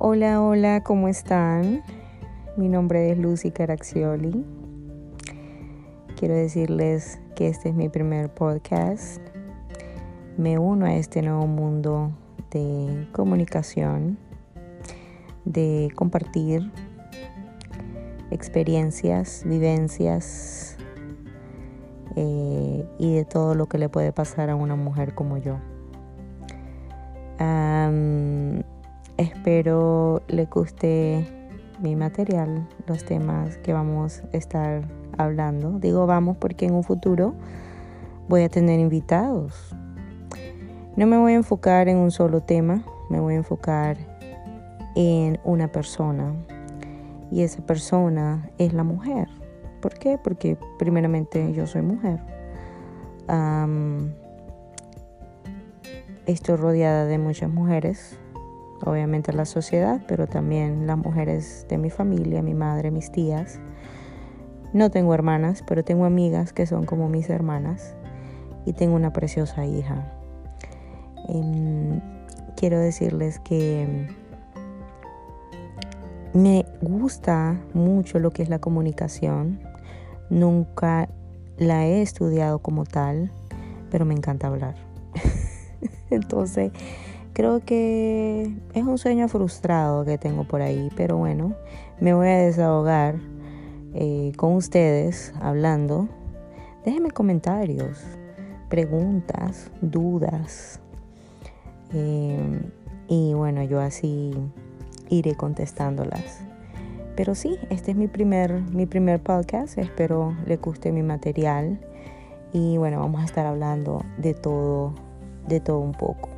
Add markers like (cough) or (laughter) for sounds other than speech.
Hola, hola, ¿cómo están? Mi nombre es Lucy Caraxioli. Quiero decirles que este es mi primer podcast. Me uno a este nuevo mundo de comunicación, de compartir experiencias, vivencias eh, y de todo lo que le puede pasar a una mujer como yo. Espero le guste mi material, los temas que vamos a estar hablando. Digo vamos porque en un futuro voy a tener invitados. No me voy a enfocar en un solo tema, me voy a enfocar en una persona. Y esa persona es la mujer. ¿Por qué? Porque primeramente yo soy mujer. estoy rodeada de muchas mujeres, obviamente la sociedad, pero también las mujeres de mi familia, mi madre, mis tías. No tengo hermanas, pero tengo amigas que son como mis hermanas y tengo una preciosa hija. Em, quiero decirles que me gusta mucho lo que es la comunicación. Nunca la he estudiado como tal, pero me encanta hablar. (laughs) Entonces, creo que es un sueño frustrado que tengo por ahí, pero bueno, me voy a desahogar eh, con ustedes hablando. Déjenme comentarios, preguntas, dudas. Eh, y bueno, yo así iré contestándolas. Pero sí, este es mi primer, mi primer podcast. Espero le guste mi material. Y bueno, vamos a estar hablando de todo, de todo un poco.